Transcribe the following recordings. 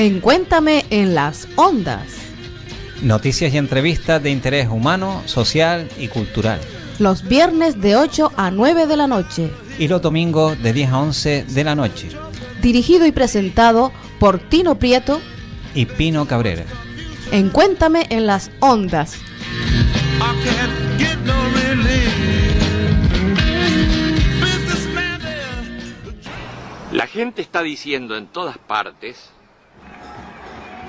Encuéntame en las ondas. Noticias y entrevistas de interés humano, social y cultural. Los viernes de 8 a 9 de la noche. Y los domingos de 10 a 11 de la noche. Dirigido y presentado por Tino Prieto y Pino Cabrera. Encuéntame en las ondas. La gente está diciendo en todas partes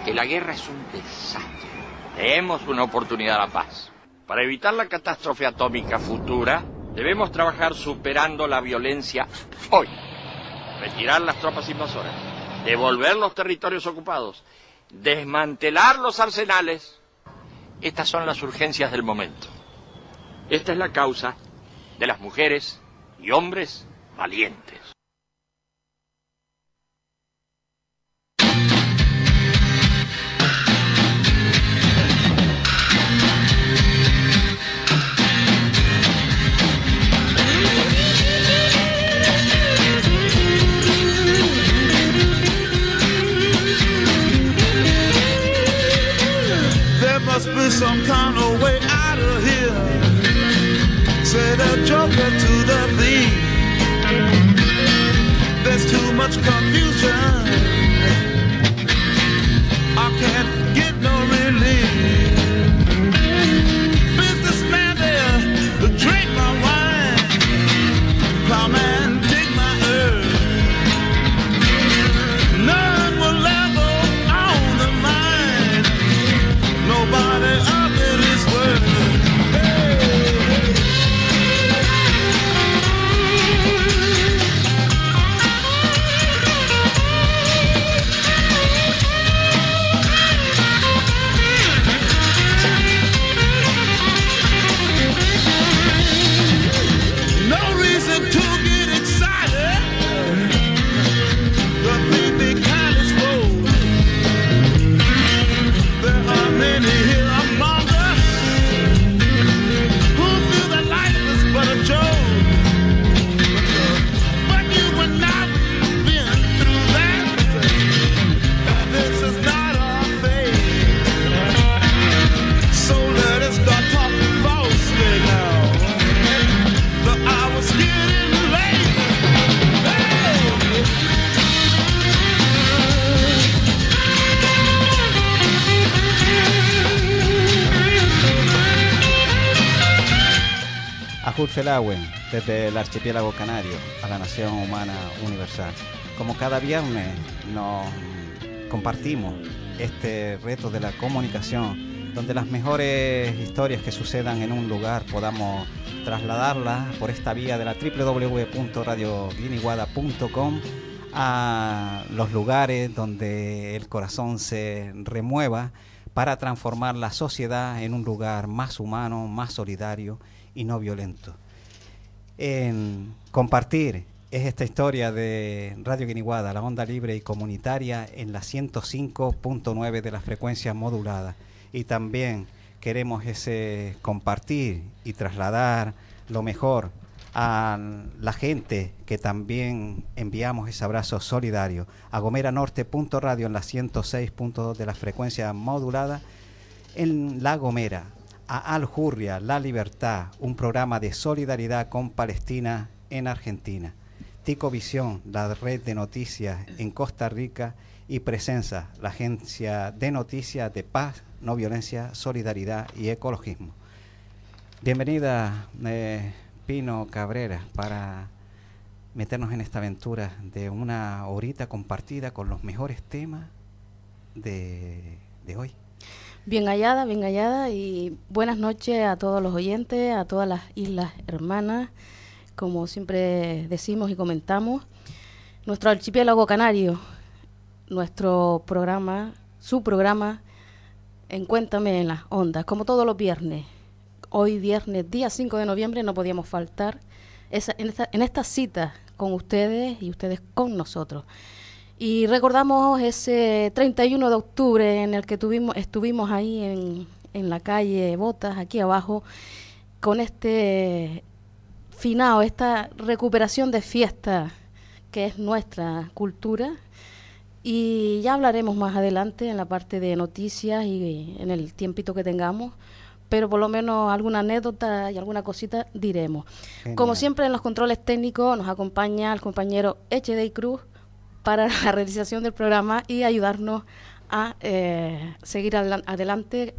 que la guerra es un desastre. Tenemos una oportunidad a la paz. Para evitar la catástrofe atómica futura, debemos trabajar superando la violencia hoy. Retirar las tropas invasoras, devolver los territorios ocupados, desmantelar los arsenales. Estas son las urgencias del momento. Esta es la causa de las mujeres y hombres valientes. Desde el archipiélago canario a la nación humana universal. Como cada viernes nos compartimos este reto de la comunicación, donde las mejores historias que sucedan en un lugar podamos trasladarlas por esta vía de la www.radioguiniguada.com a los lugares donde el corazón se remueva para transformar la sociedad en un lugar más humano, más solidario y no violento. En compartir es esta historia de Radio Guiniguada, la onda libre y comunitaria en la 105.9 de la frecuencia modulada. Y también queremos ese compartir y trasladar lo mejor a la gente que también enviamos ese abrazo solidario a Gomera Norte.radio en la 106.2 de la frecuencia modulada en La Gomera, a Al Hurria, La Libertad, un programa de solidaridad con Palestina en Argentina. Tico Visión, la red de noticias en Costa Rica y Presenza, la agencia de noticias de paz, no violencia, solidaridad y ecologismo. Bienvenida, eh, Pino Cabrera, para meternos en esta aventura de una horita compartida con los mejores temas de hoy. Bien hallada, bien hallada y buenas noches a todos los oyentes, a todas las islas hermanas, como siempre decimos y comentamos. Nuestro archipiélago canario, nuestro programa, su programa, en Cuéntame en las Ondas, como todos los viernes. Hoy viernes, día 5 de noviembre, no podíamos faltar esa, en, esta, en esta cita con ustedes y ustedes con nosotros. Y recordamos ese 31 de octubre en el que tuvimos, estuvimos ahí en, en la calle Botas, aquí abajo, con este finado, esta recuperación de fiesta que es nuestra cultura. Y ya hablaremos más adelante en la parte de noticias y en el tiempito que tengamos, pero por lo menos alguna anécdota y alguna cosita diremos. Como siempre en los controles técnicos nos acompaña el compañero HD Cruz para la realización del programa y ayudarnos a eh, seguir adela- adelante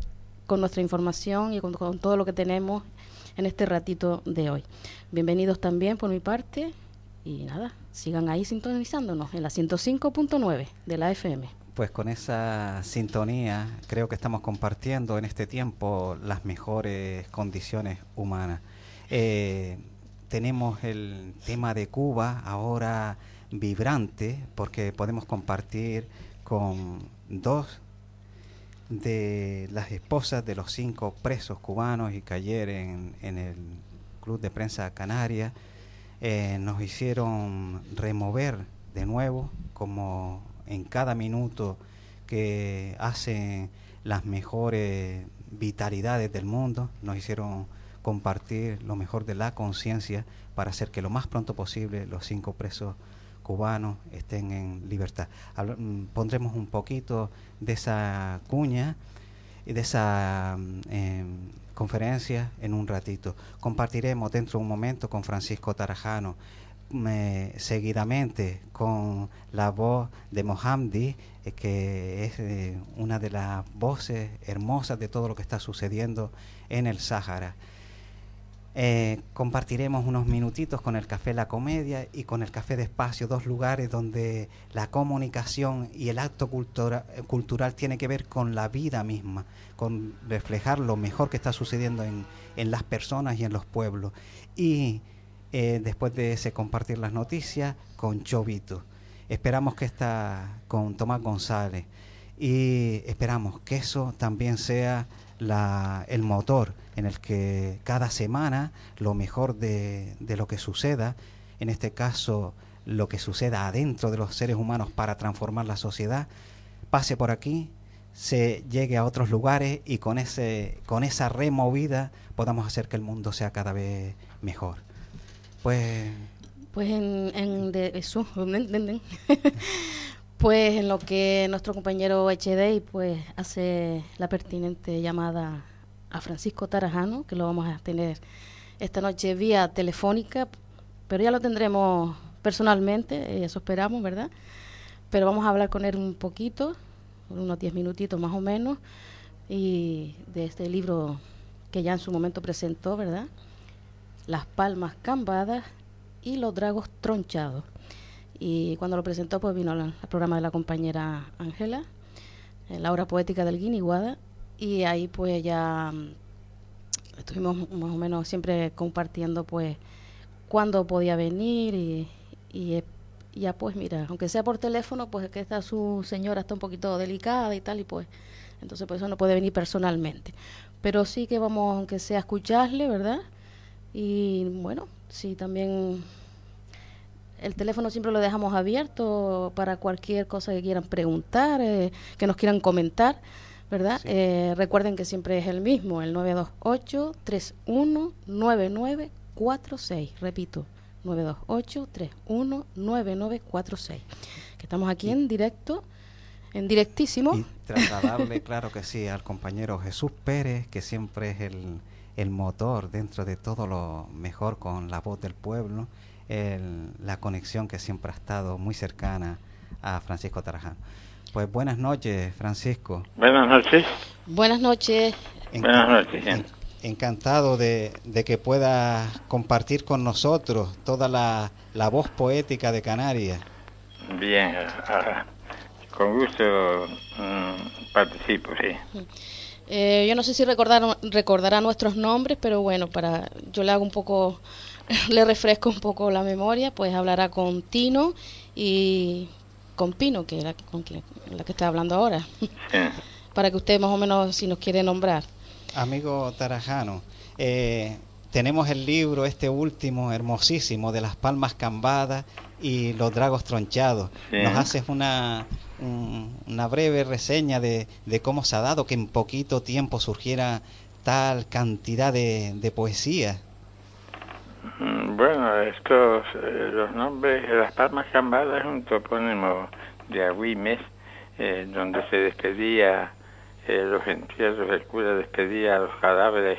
con nuestra información y con, con todo lo que tenemos en este ratito de hoy. Bienvenidos también por mi parte y nada, sigan ahí sintonizándonos en la 105.9 de la FM. Pues con esa sintonía creo que estamos compartiendo en este tiempo las mejores condiciones humanas. Eh, tenemos el tema de Cuba ahora vibrante porque podemos compartir con dos de las esposas de los cinco presos cubanos y que ayer en, en el Club de Prensa Canaria. Eh, nos hicieron remover de nuevo, como en cada minuto que hacen las mejores vitalidades del mundo, nos hicieron compartir lo mejor de la conciencia para hacer que lo más pronto posible los cinco presos cubanos estén en libertad. Mm, pondremos un poquito de esa cuña y de esa mm, em, conferencia en un ratito. Compartiremos dentro de un momento con Francisco Tarajano, me- seguidamente con la voz de Mohamdi, eh, que es eh, una de las voces hermosas de todo lo que está sucediendo en el Sáhara. Eh, compartiremos unos minutitos con el Café La Comedia y con el Café de Espacio, dos lugares donde la comunicación y el acto cultura- eh, cultural tiene que ver con la vida misma, con reflejar lo mejor que está sucediendo en, en las personas y en los pueblos. Y eh, después de ese compartir las noticias con Chovito. Esperamos que está con Tomás González y esperamos que eso también sea la- el motor en el que cada semana lo mejor de, de lo que suceda, en este caso lo que suceda adentro de los seres humanos para transformar la sociedad, pase por aquí, se llegue a otros lugares y con, ese, con esa removida podamos hacer que el mundo sea cada vez mejor. Pues Pues en, en de eso, pues en lo que nuestro compañero HD pues hace la pertinente llamada a Francisco Tarajano, que lo vamos a tener esta noche vía telefónica, pero ya lo tendremos personalmente, eh, eso esperamos, ¿verdad? Pero vamos a hablar con él un poquito, unos 10 minutitos más o menos, y de este libro que ya en su momento presentó, ¿verdad? Las palmas cambadas y los dragos tronchados. Y cuando lo presentó, pues vino al, programa de la compañera Ángela, la obra poética del Guiniguada, y ahí pues ya mm, estuvimos más o menos siempre compartiendo pues cuándo podía venir y, y, ya pues mira, aunque sea por teléfono, pues es que está su señora está un poquito delicada y tal, y pues entonces por eso no puede venir personalmente. Pero sí que vamos, aunque sea a escucharle, ¿verdad? Y bueno, sí, también el teléfono siempre lo dejamos abierto para cualquier cosa que quieran preguntar, eh, que nos quieran comentar, ¿verdad? Sí. Eh, recuerden que siempre es el mismo, el 928-319946. Repito, 928-319946. Que estamos aquí en directo, en directísimo. Y trasladarle, claro que sí, al compañero Jesús Pérez, que siempre es el, el motor dentro de todo lo mejor con la voz del pueblo, el- la conexión que siempre ha estado muy cercana a Francisco Tarajano. Pues buenas noches, Francisco. Buenas noches. Buenas noches. En- Buenas noches, en- gente. encantado de, de que pueda compartir con nosotros toda la, la voz poética de Canarias. Bien, ah, con gusto mm, participo, sí. Eh, yo no sé si recordaron, recordará nuestros nombres, pero bueno, para yo le hago un poco, le refresco un poco la memoria, pues hablará con Tino y con Pino, que era con quien- la que está hablando ahora, para que usted más o menos, si nos quiere nombrar. Amigo Tarajano, eh, tenemos el libro, este último, hermosísimo, de las palmas cambadas y los dragos tronchados. Sí. Nos haces una, un- una breve reseña de, de cómo se ha dado que en poquito tiempo surgiera tal cantidad de, de poesía. Mm, Bueno, estos, eh, los nombres, Las Palmas Cambadas es un topónimo de Agüimes, eh, donde se despedía eh, los entierros, el cura despedía a los cadáveres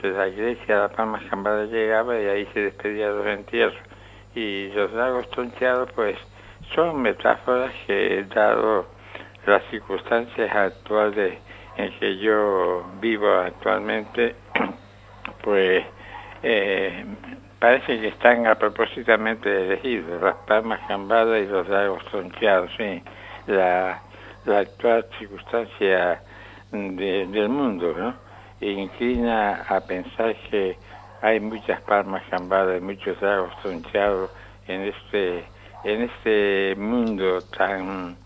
de la iglesia, Las Palmas Cambadas llegaba y ahí se despedía los entierros. Y los lagos tronchados, pues, son metáforas que, dado las circunstancias actuales en que yo vivo actualmente, pues eh, parece que están a propósitamente elegidos, las palmas cambadas y los lagos tronchados, sí, la, la actual circunstancia de- del mundo, ¿no? Inclina a pensar que hay muchas palmas cambadas y muchos lagos tronchados en este, en este mundo tan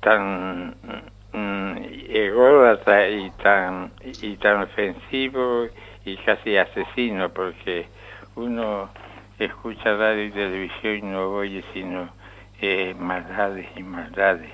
tan mm, ególatra y tan y tan ofensivo y casi asesino porque uno escucha radio y televisión y no oye sino eh, maldades y maldades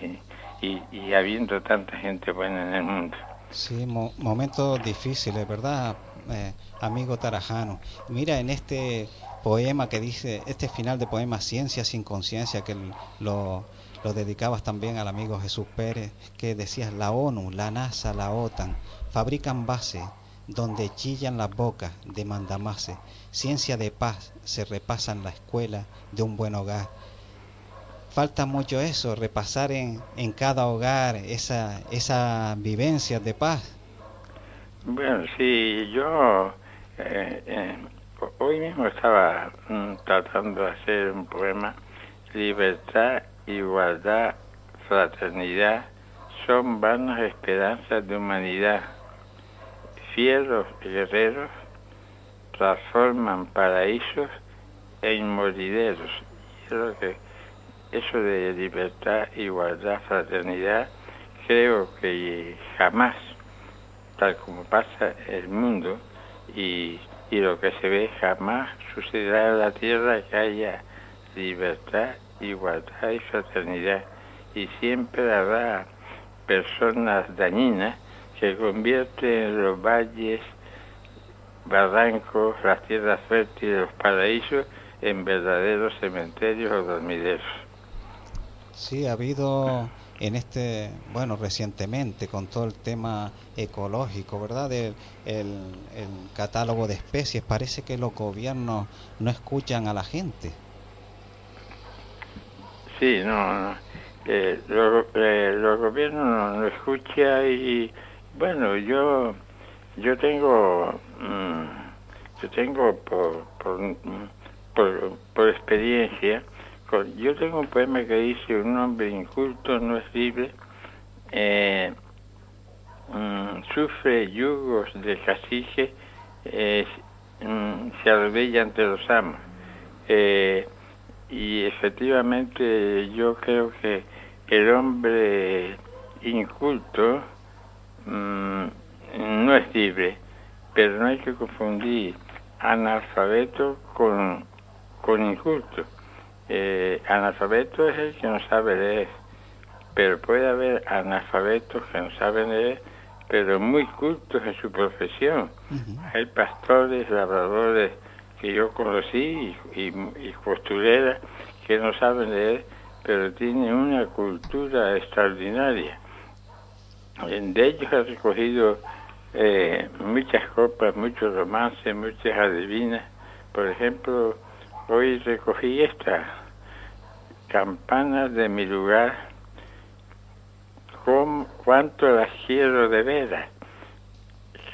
y, y, habiendo tanta gente buena en el mundo Sí, mo- momentos difíciles, ¿verdad, eh, amigo Tarajano? Mira, en este poema que dice, este final de poema Ciencia sin conciencia, que lo, lo dedicabas también al amigo Jesús Pérez, que decías, la ONU, la NASA, la OTAN, fabrican bases donde chillan las bocas de mandamase. Ciencia de paz se repasa en la escuela de un buen hogar. Falta mucho eso, repasar en, en cada hogar esa, esa vivencia de paz. Bueno, sí, yo eh, eh, ho- hoy mismo estaba mm, tratando de hacer un poema, libertad, igualdad, fraternidad, son vanas esperanzas de humanidad. Fieros guerreros transforman paraísos en morideros. Y lo que- eso de libertad, igualdad, fraternidad, creo que jamás tal como pasa el mundo y, y lo que se ve jamás sucederá en la tierra que haya libertad, igualdad y fraternidad y siempre habrá personas dañinas que convierten los valles, barrancos, las tierras fértiles, los paraísos en verdaderos cementerios o dormideros. Sí, ha habido en este, bueno, recientemente con todo el tema ecológico, ¿verdad? El, el, el catálogo de especies, parece que los gobiernos no escuchan a la gente. Sí, no, no. Eh, lo- eh, los gobiernos no, no escuchan y bueno, yo yo tengo mm, yo tengo por por, por, experiencia yo tengo un poema que dice un hombre inculto no es libre eh, mm, sufre yugos de cacique eh, se arrodilla ante los amos. Eh, y efectivamente yo creo que el hombre inculto mm, no es libre, pero no hay que confundir analfabeto con, con inculto. Eh, analfabeto es el que no sabe leer, pero puede haber analfabetos que no saben leer, pero muy cultos en su profesión. Hay pastores, labradores que yo conocí y, y, y costureras que no saben leer, pero tienen una cultura extraordinaria. De ellos he recogido eh, muchas copas, muchos romances, muchas adivinas. Por ejemplo, hoy recogí esta, campanas de mi lugar, ¿cómo- cuánto las quiero de veras.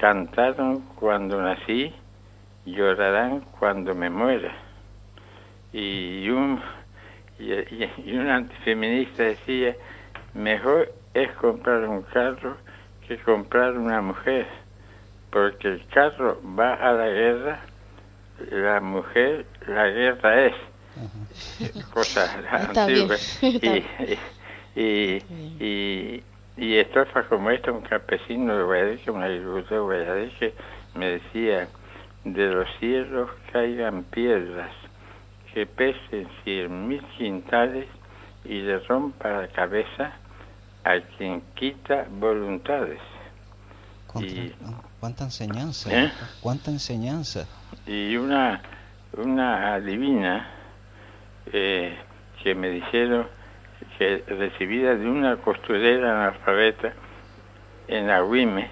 Cantaron cuando nací, llorarán cuando me muera. Y un, y- y un antifeminista decía, mejor es comprar un carro que comprar una mujer, porque el carro va a la guerra, la mujer, la guerra es. Cosa Está bien, antigua. está Y, y, y, y estrofas como esta, un campesino de Guadalajara, un agricultor de Guadalajara, me decía, de los cielos caigan piedras que pesen cien mil quintales y le rompa la cabeza a quien quita voluntades. Y-. ¿Cuánta enseñanza? ¿Eh? ¿Cuánta enseñanza? y una, una adivina eh, que me dijeron que recibida de una costurera analfabeta en Agüimes,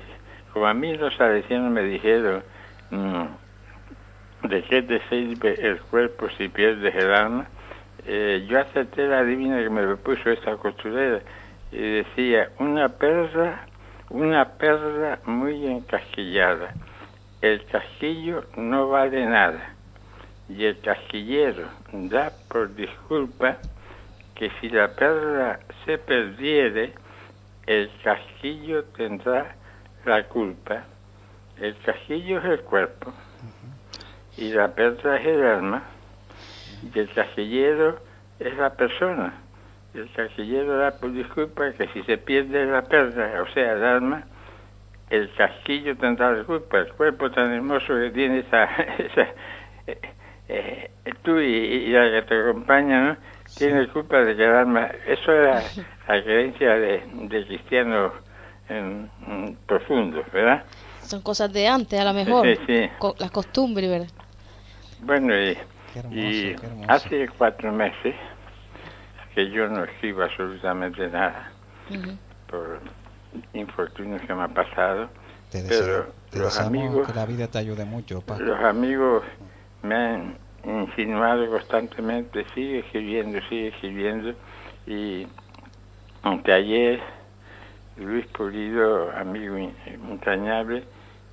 como a mí los salesianos me dijeron, mm, ¿de qué te sirve el cuerpo si pierdes el alma? Eh, yo acepté la adivina que me lo puso esta costurera y decía, una perla, una perla muy encasquillada el casquillo no vale nada y el casquillero da por disculpa que si la perla se perdiere, el casquillo tendrá la culpa. El casquillo es el cuerpo y la perla es el alma y el casquillero es la persona. El casquillero da por disculpa que si se pierde la perla, o sea, el alma, el casquillo tendrá la culpa, el cuerpo tan hermoso que tiene esa, esa eh, eh, tú y, y la que te acompaña, ¿no? Tiene culpa de que el alma, eso era la creencia de, de cristianos em, profundos, ¿verdad? Son cosas de antes, a lo mejor. Sí, sí. Co- las costumbres, ¿verdad? Bueno, y, Qué hermoso, y qué hermoso. hace cuatro meses que yo no escribo absolutamente nada por infortunios que me ha pasado. Te, Pero te los amigos- que la vida te ayude mucho, pa. Los amigos me han insinuado constantemente, sigue escribiendo, sigue escribiendo. Y aunque ayer Luis Pulido, amigo entrañable,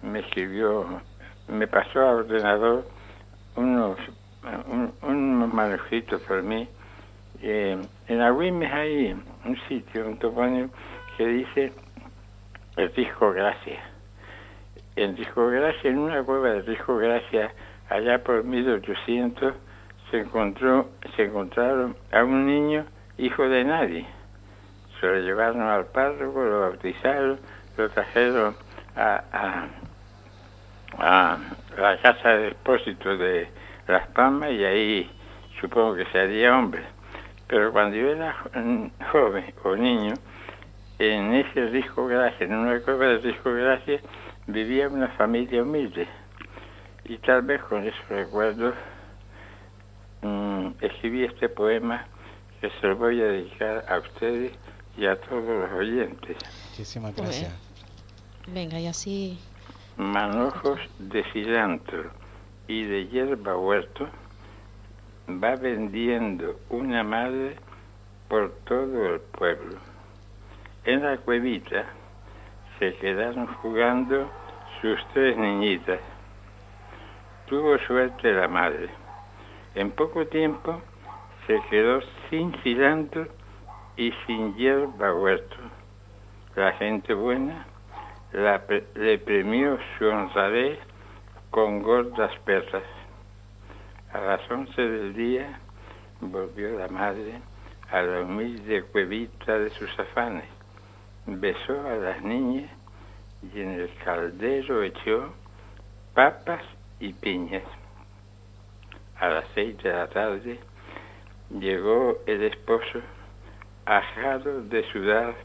me escribió, me pasó al ordenador unos, un- unos manuscritos por mí. Eh, en Agüimes hay un sitio, un topónimo que dice el disco Gracia en Discogracia, en una cueva de Discogracia, allá por 1800, se encontró, se encontraron a un niño hijo de nadie. Se lo llevaron al párroco, lo bautizaron, lo trajeron a, la casa de depósito de Las Palmas y ahí supongo que se haría hombre. Pero cuando yo era jo- joven o niño, en ese disco Gracia, en una cueva de disco Gracia, vivía una familia humilde. Y tal vez con esos recuerdos mm, escribí este poema que se lo voy a dedicar a ustedes y a todos los oyentes. Muchísimas gracias. Venga, y así. Manojos de cilantro y de hierba huerto va vendiendo una madre por todo el pueblo. En la cuevita se quedaron jugando sus tres niñitas. Tuvo suerte la madre. En poco tiempo se quedó sin cilantro y sin hierba huerto. La gente buena le premió su honradez con gordas perras. A las once del día volvió la madre a la humilde cuevita de sus afanes, besó a las niñas y en el caldero echó papas y piñas. A las seis de la tarde llegó el esposo ajado de sudar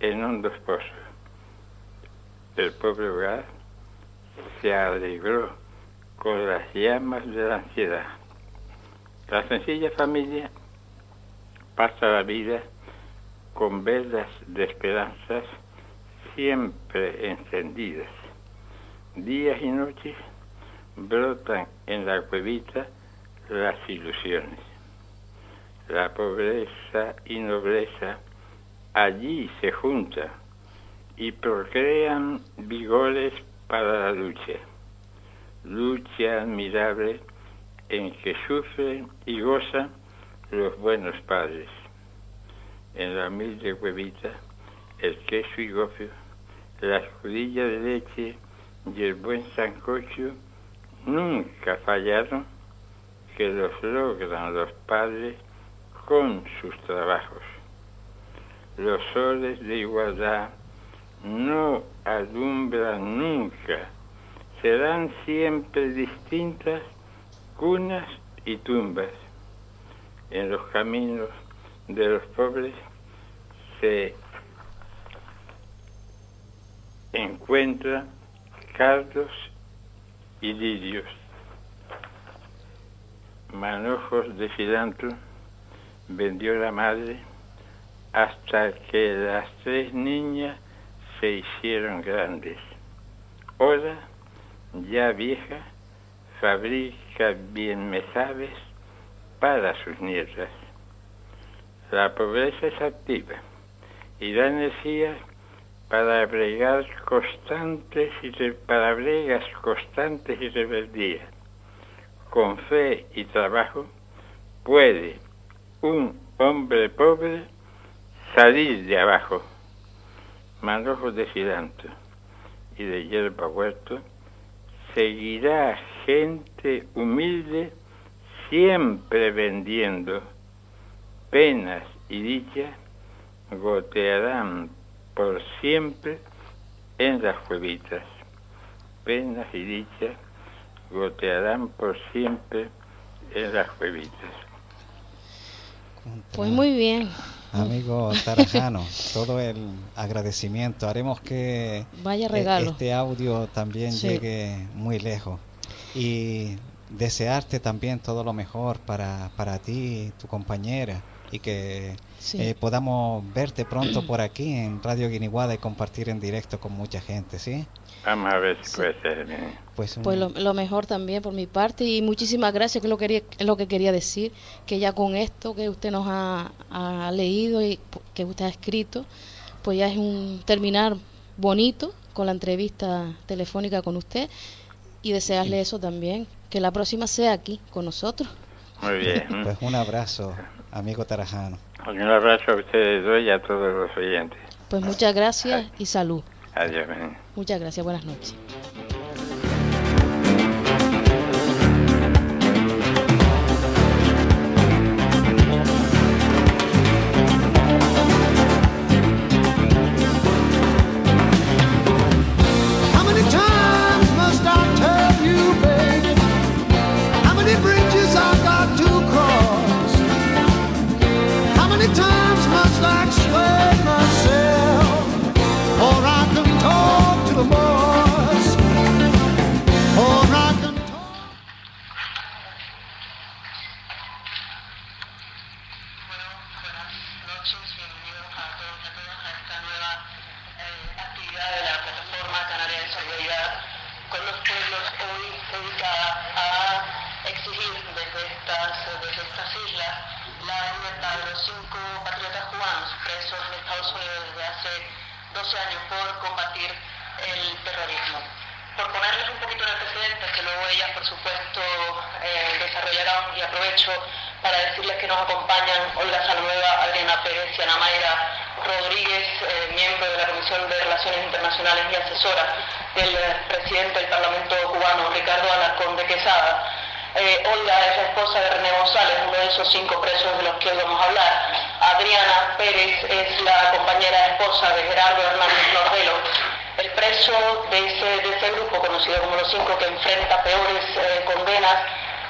en hondos pozos. El pobre hogar se alegró con las llamas de la ansiedad. La sencilla familia pasa la vida con velas de esperanzas siempre encendidas. Días y noches brotan en la cuevita las ilusiones. La pobreza y nobleza allí se juntan y procrean vigores para la lucha. Lucha admirable en que sufren y gozan los buenos padres. En la humilde cuevita, el queso y gofio, la escudilla de leche y el buen sancocho nunca fallaron que los logran los padres con sus trabajos. Los soles de igualdad no alumbran nunca, serán siempre distintas cunas y tumbas. En los caminos de los pobres se encuentran cardos y lirios, manojos de cilantro vendió la madre hasta que las tres niñas se hicieron grandes. Ahora, ya vieja, fabrica bien mesabes para sus nietas. La pobreza es activa y da energía para bregar constantes y para bregas constantes y rebeldías. Con fe y trabajo puede un hombre pobre salir de abajo. Manojos de cilantro y de hierba huerto seguirá gente humilde siempre vendiendo penas y dichas gotearán por siempre en las cuevitas. Penas y dichas gotearán por siempre en las cuevitas. Pues muy bien. Amigo Tarajano, todo el agradecimiento. Haremos que Vaya regalo. este audio también Sí. llegue muy lejos. Y desearte también todo lo mejor para, para ti tu compañera. Y que Sí. eh, podamos verte pronto por aquí en Radio Guiniguada y compartir en directo con mucha gente, ¿sí? Vamos a ver si puede ser. bien. Pues, Pues lo, lo mejor también por mi parte y muchísimas gracias, que es lo, quería, lo que quería decir, que ya con esto que usted nos ha, ha leído y que usted ha escrito, pues ya es un terminar bonito con la entrevista telefónica con usted y desearle eso también, que la próxima sea aquí con nosotros. Muy bien. pues un abrazo, amigo Tarajano. Un abrazo a ustedes dos y a todos los oyentes. Pues muchas gracias y salud. Adiós. Muchas gracias, buenas noches. Ese grupo conocido como los cinco que enfrenta peores eh, condenas.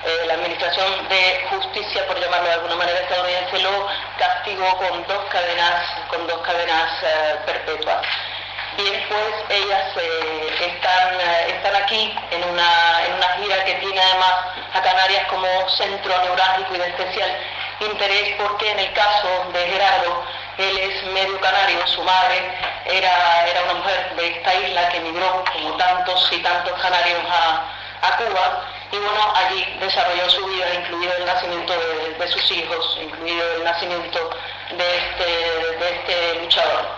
eh, la Administración de Justicia, por llamarlo de alguna manera estadounidense, lo castigó con dos cadenas, con dos cadenas eh, perpetuas. Bien, pues ellas están, están aquí en una, en una gira que tiene además a Canarias como centro neurálgico y de especial interés porque en el caso de Gerardo, él es medio canario, su madre era, era una mujer de esta isla que emigró como tantos y tantos canarios a, a Cuba y bueno, allí desarrolló su vida, incluido el nacimiento de, sus hijos, incluido el nacimiento de este, de este luchador.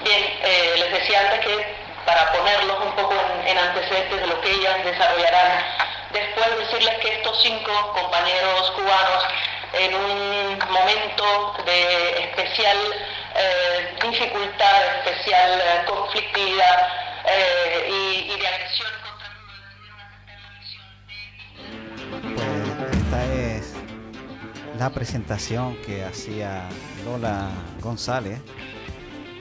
Bien, eh, les decía antes que para ponerlos un poco en, en antecedentes de lo que ellas desarrollarán, después decirles que estos cinco compañeros cubanos en un momento de especial eh, dificultad, especial eh, conflictividad eh, y, de agresión contra el pueblo esta es la presentación que hacía Lola González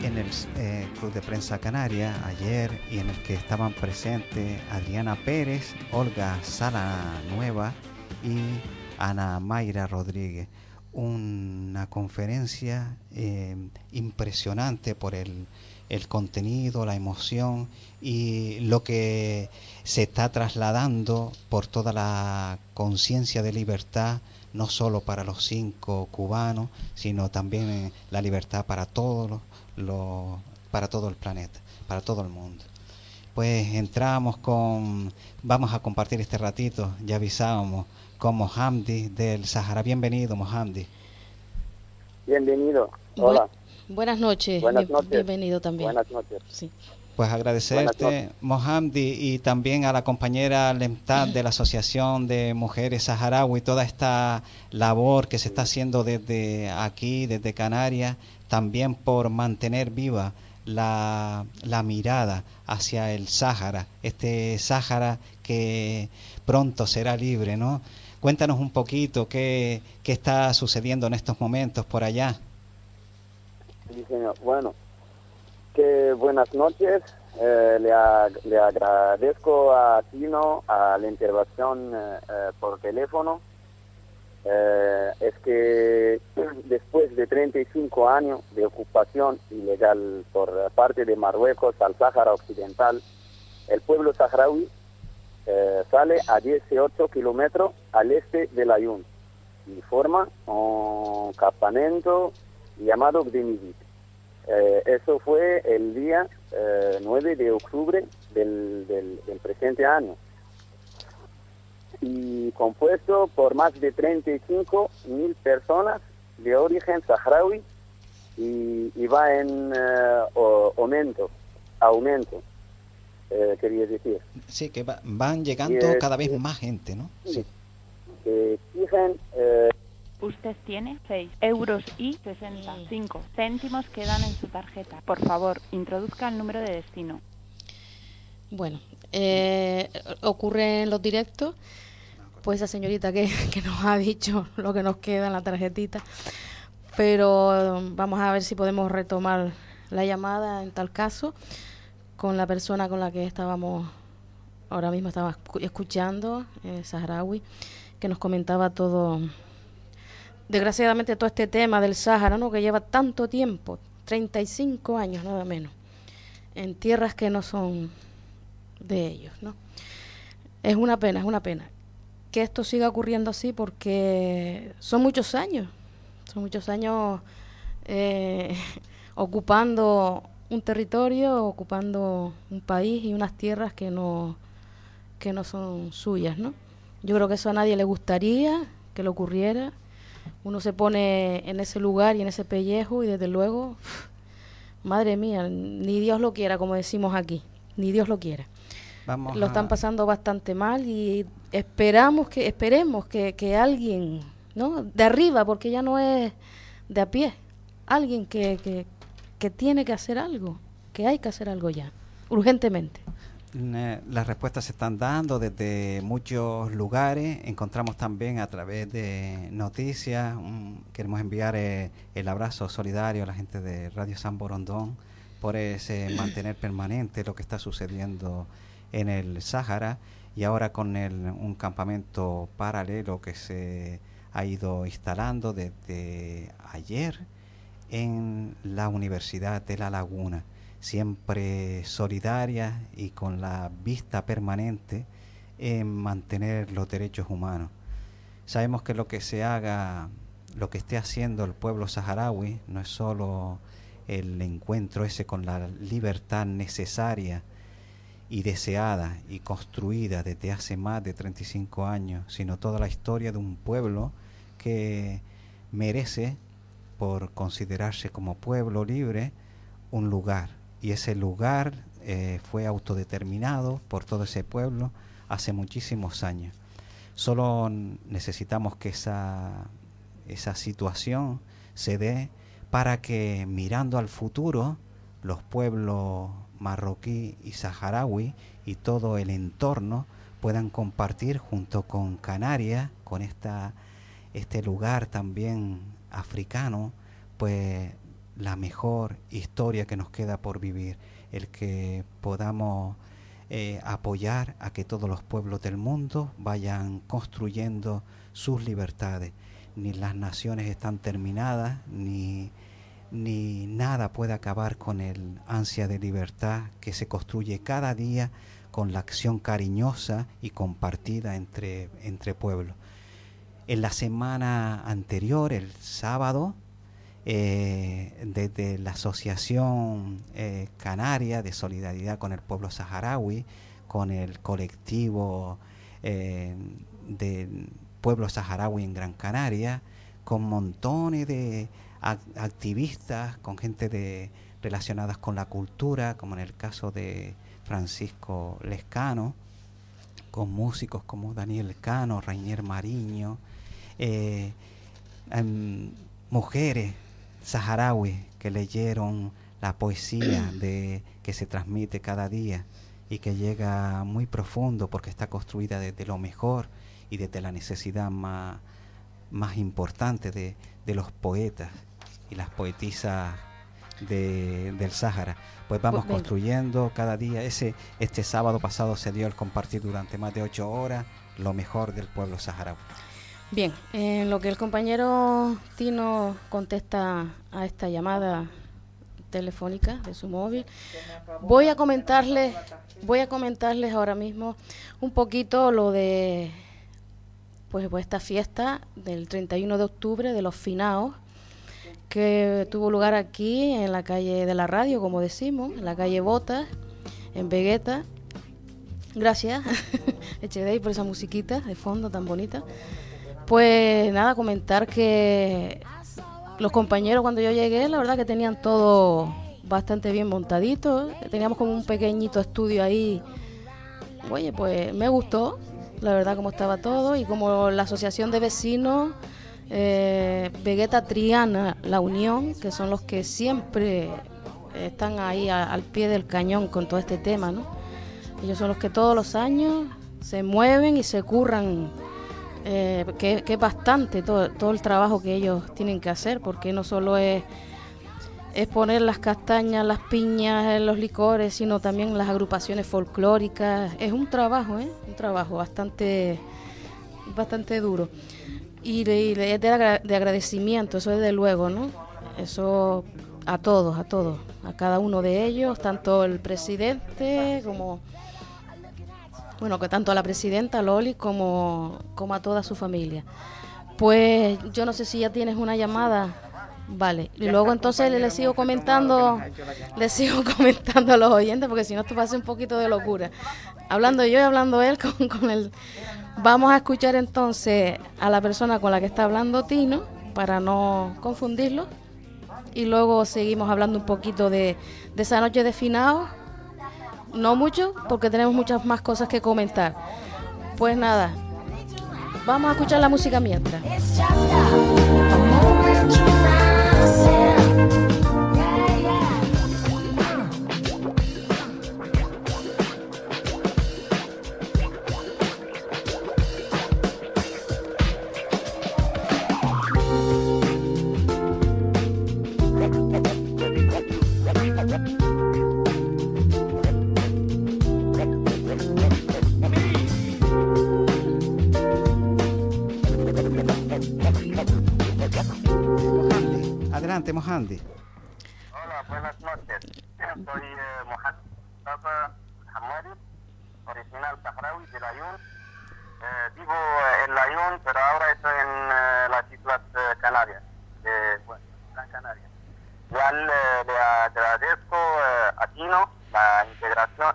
en el eh, Club de Prensa Canaria ayer y en el que estaban presentes Adriana Pérez, Olga Sala Nueva y Ana Mayra Rodríguez. Una conferencia eh, impresionante por el, el contenido, la emoción y lo que se está trasladando por toda la conciencia de libertad, no solo para los cinco cubanos, sino también eh, la libertad para todos los, para todo el planeta, para todo el mundo. Pues entramos con, vamos a compartir este ratito, ya avisábamos, con Mohamdi del Sahara. Bienvenido, Mohamdi. Bienvenido. Bu- Hola. buenas noches. Buenas bien- noches. Bienvenido también. Buenas noches. Sí. Pues agradecerte. Mohamdi, y también a la compañera Lemtad de la Asociación de Mujeres Saharaui, toda esta labor que se está haciendo desde aquí, desde Canarias, también por mantener viva la, la mirada hacia el Sáhara, este Sáhara que pronto será libre, ¿no? Cuéntanos un poquito qué, qué está sucediendo en estos momentos por allá. Sí, señor. Bueno, que buenas noches. Eh, le, le agradezco a Tino a la intervención eh, eh, por teléfono. Eh, es que después de 35 años de ocupación ilegal por parte de Marruecos al Sáhara Occidental, el pueblo saharaui eh, sale a 18 kilómetros al este de Layún y forma un campamento llamado Gdemidit. Eh, eso fue el día eh, 9 de octubre del, presente año. Y compuesto por más de 35 mil personas de origen saharaui y, y va en eh, aumento, aumento, eh, quería decir. Sí, que va- van llegando cada vez más gente, ¿no? Sí. Que eh, Usted tiene 6 euros y 65 céntimos quedan en su tarjeta. Por favor, introduzca el número de destino. Bueno, eh, ocurre en los directos, pues esa señorita que, que nos ha dicho lo que nos queda en la tarjetita, pero vamos a ver si podemos retomar la llamada en tal caso con la persona con la que estábamos ahora mismo estaba escu- escuchando, eh, saharaui, que nos comentaba todo, desgraciadamente todo este tema del Sáhara, ¿no? que lleva tanto tiempo, 35 años nada menos, en tierras que no son de ellos, ¿no? Es una pena, es una pena que esto siga ocurriendo así porque son muchos años, son muchos años eh, ocupando un territorio, ocupando un país y unas tierras que no que no son suyas, ¿no? Yo creo que eso a nadie le gustaría que le ocurriera. Uno se pone en ese lugar y en ese pellejo y desde luego, madre mía, ni Dios lo quiera, como decimos aquí, ni Dios lo quiera Vamos lo están pasando bastante mal y esperamos que esperemos que, que alguien no de arriba porque ya no es de a pie alguien que, que, que tiene que hacer algo que hay que hacer algo ya urgentemente Las respuestas se están dando desde muchos lugares. Encontramos también a través de noticias. un- queremos enviar eh, el abrazo solidario a la gente de Radio San Borondón por ese mantener permanente lo que está sucediendo en el Sáhara y ahora con el, un campamento paralelo que se ha ido instalando desde ayer en la Universidad de La Laguna, siempre solidaria y con la vista permanente en mantener los derechos humanos. Sabemos que lo que se haga, lo que esté haciendo el pueblo saharaui, no es solo el encuentro ese con la libertad necesaria y deseada y construida desde hace más de 35 años, sino toda la historia de un pueblo que merece, por considerarse como pueblo libre, un lugar. Y ese lugar eh, fue autodeterminado por todo ese pueblo hace muchísimos años. Solo necesitamos que esa, esa situación se dé para que mirando al futuro los pueblos marroquí y saharaui y todo el entorno puedan compartir junto con Canarias, con esta, este lugar también africano, pues la mejor historia que nos queda por vivir, el que podamos eh, apoyar a que todos los pueblos del mundo vayan construyendo sus libertades. Ni las naciones están terminadas, ni, ni nada puede acabar con el ansia de libertad que se construye cada día con la acción cariñosa y compartida entre, entre pueblos. En la semana anterior, el sábado, eh, desde la Asociación eh, Canaria de Solidaridad con el Pueblo Saharaui, con el colectivo eh, de Pueblo Saharaui en Gran Canaria, con montones de activistas, con gente de, relacionadas con la cultura, como en el caso de Francisco Lescano, con músicos como Daniel Cano, Rainier Mariño, em, mujeres saharaui que leyeron la poesía de, que se transmite cada día y que llega muy profundo porque está construida desde lo mejor y desde la necesidad más, más importante de, de los poetas y las poetisas de, del Sáhara. Pues vamos construyendo cada día. Ese, este sábado pasado se dio el compartir durante más de ocho horas lo mejor del pueblo saharaui. Bien, en lo que el compañero Tino contesta a esta llamada telefónica de su móvil, voy a comentarles, voy a comentarles ahora mismo un poquito lo de pues, pues esta fiesta del 31 de octubre de los finaos que tuvo lugar aquí en la calle de la radio, como decimos, en la calle Botas, en Vegueta. Gracias, HD, por esa musiquita de fondo tan bonita. Pues nada, comentar que los compañeros cuando yo llegué, la verdad que tenían todo bastante bien montadito. Teníamos como un pequeñito estudio ahí. Oye, pues me gustó, la verdad, como estaba todo. Y como la asociación de vecinos, eh, Vegeta Triana, La Unión, que son los que siempre están ahí al pie del cañón con todo este tema, ¿no? Ellos son los que todos los años se mueven y se curran eh, que, es bastante todo, todo el trabajo que ellos tienen que hacer, porque no solo es, es poner las castañas, las piñas, los licores, sino también las agrupaciones folclóricas. Es un trabajo, ¿eh? un trabajo bastante, bastante duro. Y, de, de, de agradecimiento, eso desde luego, ¿no? Eso a todos, a todos, a cada uno de ellos, tanto el presidente como bueno, que tanto a la presidenta Loli como, como a toda su familia. Pues yo no sé si ya tienes una llamada. Vale, y luego entonces le, sigo comentando, le sigo comentando a los oyentes, porque si no esto pasa un poquito de locura. Hablando yo y hablando él con, con el... Vamos a escuchar entonces a la persona con la que está hablando Tino, para no confundirlo. Y luego seguimos hablando un poquito de, de esa noche de finado no mucho, porque tenemos muchas más cosas que comentar. Pues nada, vamos a escuchar la música mientras.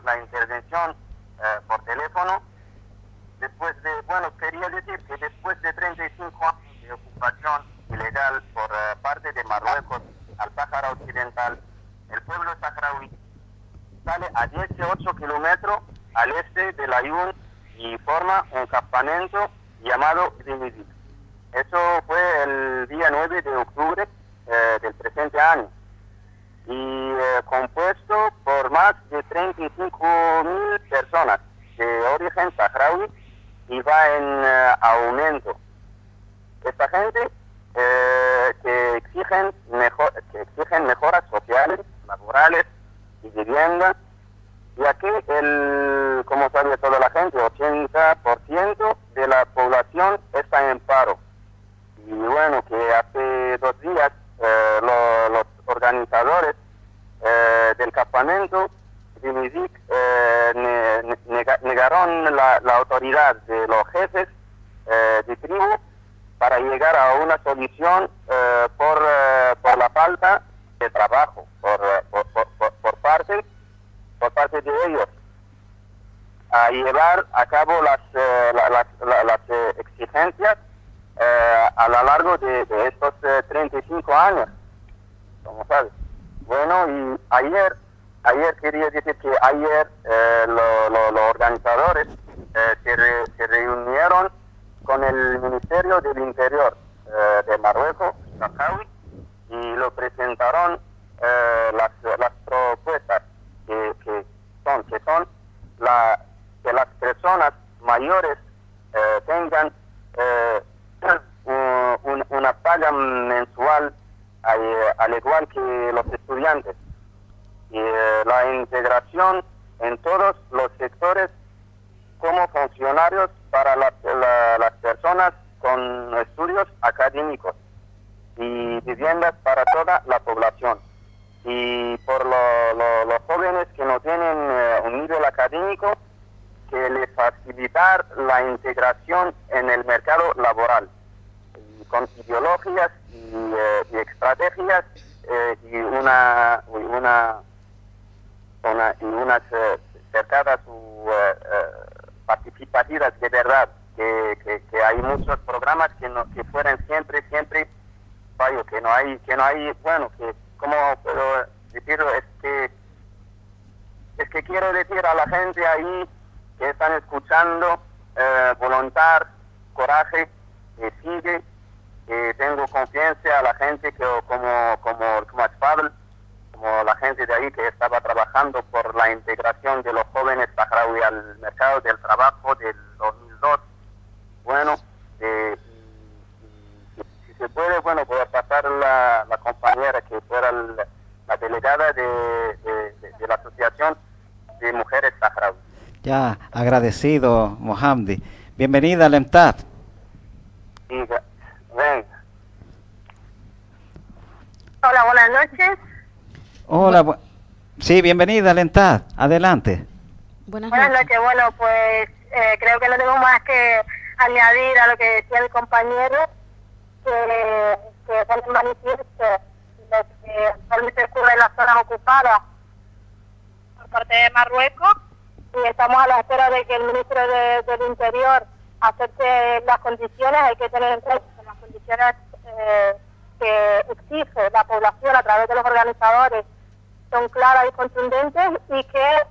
La intervención eh, por teléfono. Después de, bueno, quería decir que después de 35 años de ocupación ilegal por eh, parte de Marruecos al Sáhara Occidental, el pueblo saharaui sale a 18 kilómetros al este de Layún y forma un campamento llamado Dinidid. Eso fue el día 9 de octubre eh, del presente año y eh, compuesto por más de 35 mil personas de origen saharaui y va en eh, aumento. Esta gente eh, que exigen mejor, que exigen mejoras sociales, laborales y vivienda, y aquí el, como sabe toda la gente, 80% de la población está en paro. Y bueno, que hace dos días eh, lo- los organizadores eh, del campamento de Mizik eh, ne- ne- nega- negaron la, autoridad de los jefes eh, de tribu para llegar a una solución eh, por, eh, por la falta de trabajo por, por, por- parte por parte de ellos a llevar a cabo las, la- las, la- las, exigencias a lo largo de, de estos eh, 35 años, como sabes. Bueno, y ayer, ayer quería decir que ayer eh, lo- lo- los organizadores eh, se, re- se reunieron con el Ministerio del Interior eh, de Marruecos, Sahrawi, y lo presentaron eh, las, las propuestas que, que son que son la, que las personas mayores eh, tengan eh, un- un- una paga mensual al, al igual que los estudiantes y eh, la integración en todos los sectores como funcionarios para la- la- las personas con estudios académicos y viviendas para toda la población. Y por lo- lo- los jóvenes que no tienen eh, un nivel académico, que les facilitar la integración en el mercado laboral, y con ideologías y, eh, y estrategias eh, y una, y una, una- y unas eh, cercadas o eh, eh, participativas de verdad, que, que, que hay muchos programas que, no, que fueran siempre, siempre fallo, que no hay, que no hay, bueno, que como puedo decirlo, es que es que quiero decir a la gente ahí que están escuchando, eh, voluntad, coraje, que sigue, que tengo confianza a la gente que como como como Asfabel, como la gente de ahí que estaba trabajando por la integración de los jóvenes saharaui al mercado del trabajo del 2002. Bueno, eh, y- y- si se puede, bueno, voy a pasar la, la compañera que fuera el- la delegada de, de- de- de la Asociación de Mujeres Saharaui. Ya, agradecido, Mohamdi. Bienvenida al EMTAD. Hola, buenas noches. Hola, bu- sí, bienvenida al EMTAD. Adelante. Buenas, Buenas noches. Bueno, pues eh, creo que no tengo más que añadir a lo que decía el compañero, que, que pone en manifiesto lo que actualmente ocurre en las zonas ocupadas por parte de Marruecos y estamos a la espera de que el ministro de- del Interior acepte las condiciones. Hay que tener en cuenta que las condiciones eh, que exige la población a través de los organizadores son claras y contundentes y que,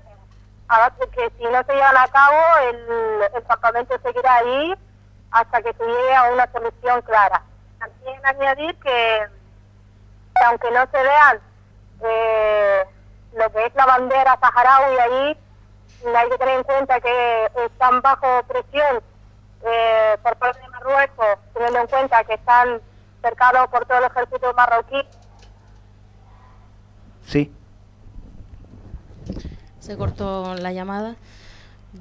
a- que si no se llevan a cabo el, el seguirá ahí hasta que se llegue a una solución clara. También añadir que, que aunque no se vean eh, lo que es la bandera saharaui ahí, hay que tener en cuenta que están bajo presión eh, por parte de Marruecos, teniendo en cuenta que están cercados por todo el ejército marroquí Sí, Se cortó la llamada.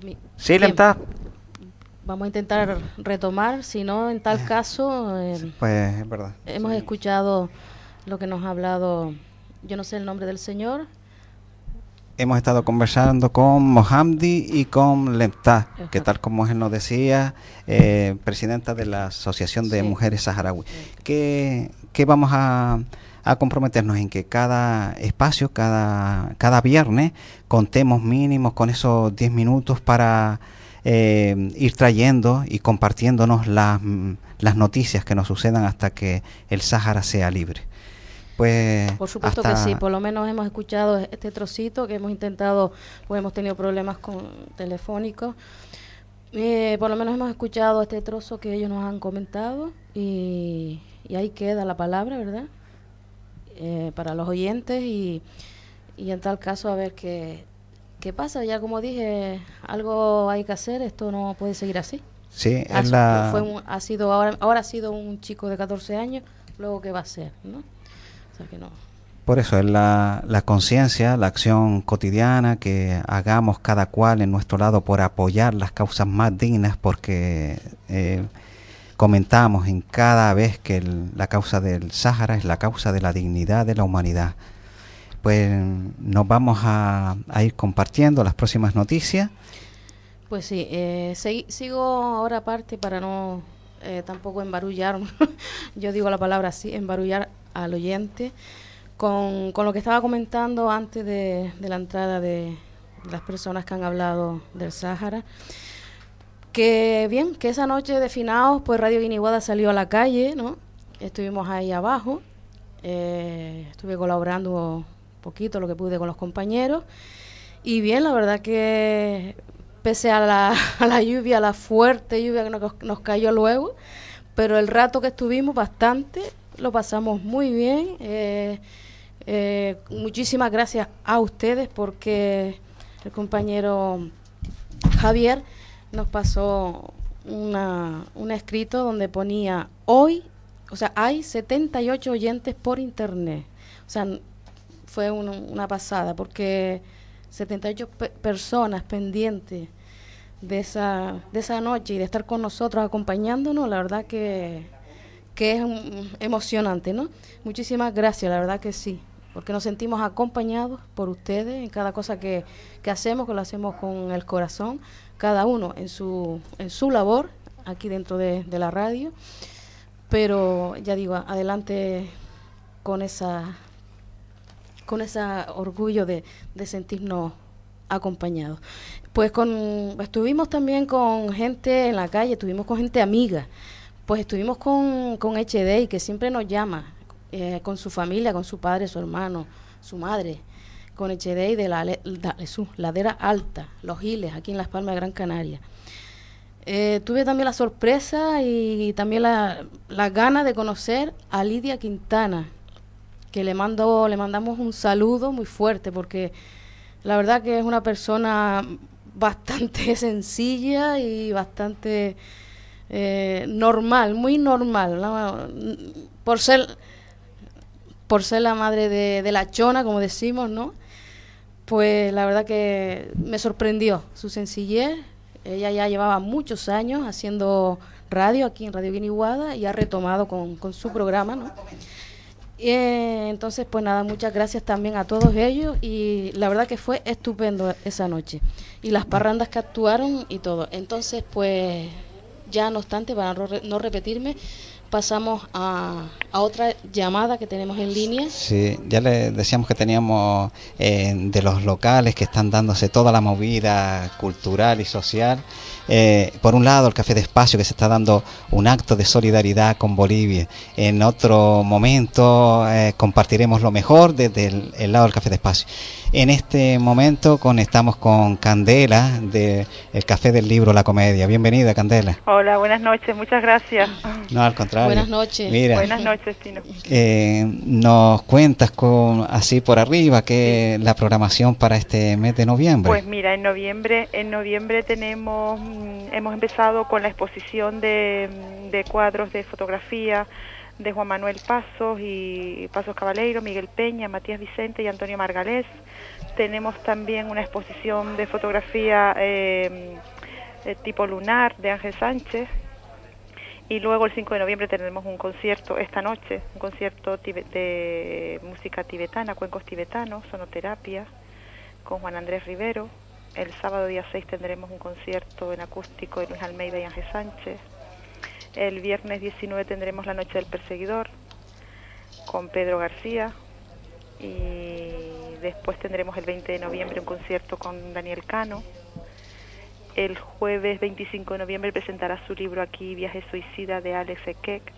Mi- sí, EMTAD. Vamos a intentar retomar, si no, en tal caso, eh, Pues es verdad. hemos escuchado lo que nos ha hablado, yo no sé el nombre del señor, Hemos estado conversando con Mohamdi y con Lemta, que tal como él nos decía, eh, presidenta de la Asociación de Sí. Mujeres Saharaui, que vamos a, a comprometernos en que cada espacio, cada, cada viernes, contemos mínimos con esos 10 minutos para eh, ir trayendo y compartiéndonos las, las noticias que nos sucedan hasta que el Sahara sea libre. Pues Por supuesto hasta- que sí, por lo menos hemos escuchado este trocito que hemos intentado, pues hemos tenido problemas con telefónicos. Eh, por lo menos hemos escuchado este trozo que ellos nos han comentado y, y ahí queda la palabra, ¿verdad? eh, para los oyentes y, y en tal caso a ver qué, qué pasa. Ya como dije, algo hay que hacer, esto no puede seguir así. Sí, Ha, la... fue un- ha sido ahora, ahora ha sido un chico de 14 años, luego qué va a ser, ¿no? O sea que no. Por eso es la, la conciencia, la acción cotidiana que hagamos cada cual en nuestro lado por apoyar las causas más dignas, porque eh, comentamos en cada vez que el- la causa del Sáhara es la causa de la dignidad de la humanidad. Pues nos vamos a, a ir compartiendo las próximas noticias. Pues sí, eh, sigo ahora aparte para no eh, tampoco embarullar, yo digo la palabra así, embarullar al oyente, con, con lo que estaba comentando antes de, la entrada de las personas que han hablado del Sáhara. Que bien, que esa noche de finados, pues Radio Guiniguada salió a la calle, ¿no? Estuvimos ahí abajo, eh, estuve colaborando poquito lo que pude con los compañeros. Y bien, la verdad que pese a la, a la lluvia, a la fuerte lluvia que nos, nos cayó luego, pero el rato que estuvimos bastante, lo pasamos muy bien. eh, eh, muchísimas gracias a ustedes porque el compañero Javier nos pasó una, un escrito donde ponía hoy, o sea, hay 78 oyentes por internet. O sea, fue un- una pasada porque 78 pe- personas pendientes de esa, de esa noche y de estar con nosotros acompañándonos, la verdad que, que es emocionante, ¿no? Muchísimas gracias, la verdad que sí, porque nos sentimos acompañados por ustedes en cada cosa que, que hacemos, que lo hacemos con el corazón, cada uno en su, en su labor aquí dentro de, de la radio, pero ya digo, adelante con esa con ese orgullo de, de sentirnos acompañados. Pues con, estuvimos también con gente en la calle, estuvimos con gente amiga, pues estuvimos con, con HD que siempre nos llama, eh, con su familia, con su padre, su hermano, su madre, con HD de la, la- su ladera alta, Los Giles, aquí en Las Palmas de Gran Canaria. Eh, tuve también la sorpresa y también la, la gana de conocer a Lidia Quintana, que le mando, le mandamos un saludo muy fuerte porque la verdad que es una persona bastante sencilla y bastante eh, normal, muy normal, ¿no? por ser por ser la madre de, la chona, como decimos, ¿no? Pues la verdad que me sorprendió su sencillez. Ella ya llevaba muchos años haciendo radio aquí en Radio Guiniguada y ha retomado con, con su programa, ¿no? Y, eh, entonces, pues nada, muchas gracias también a todos ellos y la verdad que fue estupendo esa noche. Y las parrandas que actuaron y todo. Entonces, pues ya no obstante, para no, re- no repetirme, pasamos a, a otra llamada que tenemos en línea. Sí, ya le decíamos que teníamos eh, de los locales que están dándose toda la movida cultural y social. Eh, por un lado, el Café de Espacio, que se está dando un acto de solidaridad con Bolivia. En otro momento eh, compartiremos lo mejor desde el lado del Café de Espacio. En este momento conectamos con Candela del Café del Libro La Comedia. Bienvenida, Candela. Hola, buenas noches, muchas gracias. No, al contrario. Buenas noches. Mira, Buenas noches, Tino. eh, nos cuentas con así por arriba que la programación para este mes de noviembre. Pues mira, en noviembre, en noviembre tenemos, mm, hemos empezado con la exposición de, mm, de cuadros de fotografía de Juan Manuel Pasos y Pasos Cabaleiro, Miguel Peña, Matías Vicente y Antonio Margalés. Tenemos también una exposición de fotografía eh, tipo lunar de Ángel Sánchez. Y luego el 5 de noviembre tendremos un concierto esta noche, un concierto de música tibetana, cuencos tibetanos, sonoterapia, con Juan Andrés Rivero. El sábado día 6 tendremos un concierto en acústico de Luis Almeida y Ángel Sánchez. El viernes 19 tendremos la Noche del Perseguidor con Pedro García. Y después tendremos el 20 de noviembre un concierto con Daniel Cano. El jueves 25 de noviembre presentará su libro aquí, Viaje Suicida, de Alex Ekek.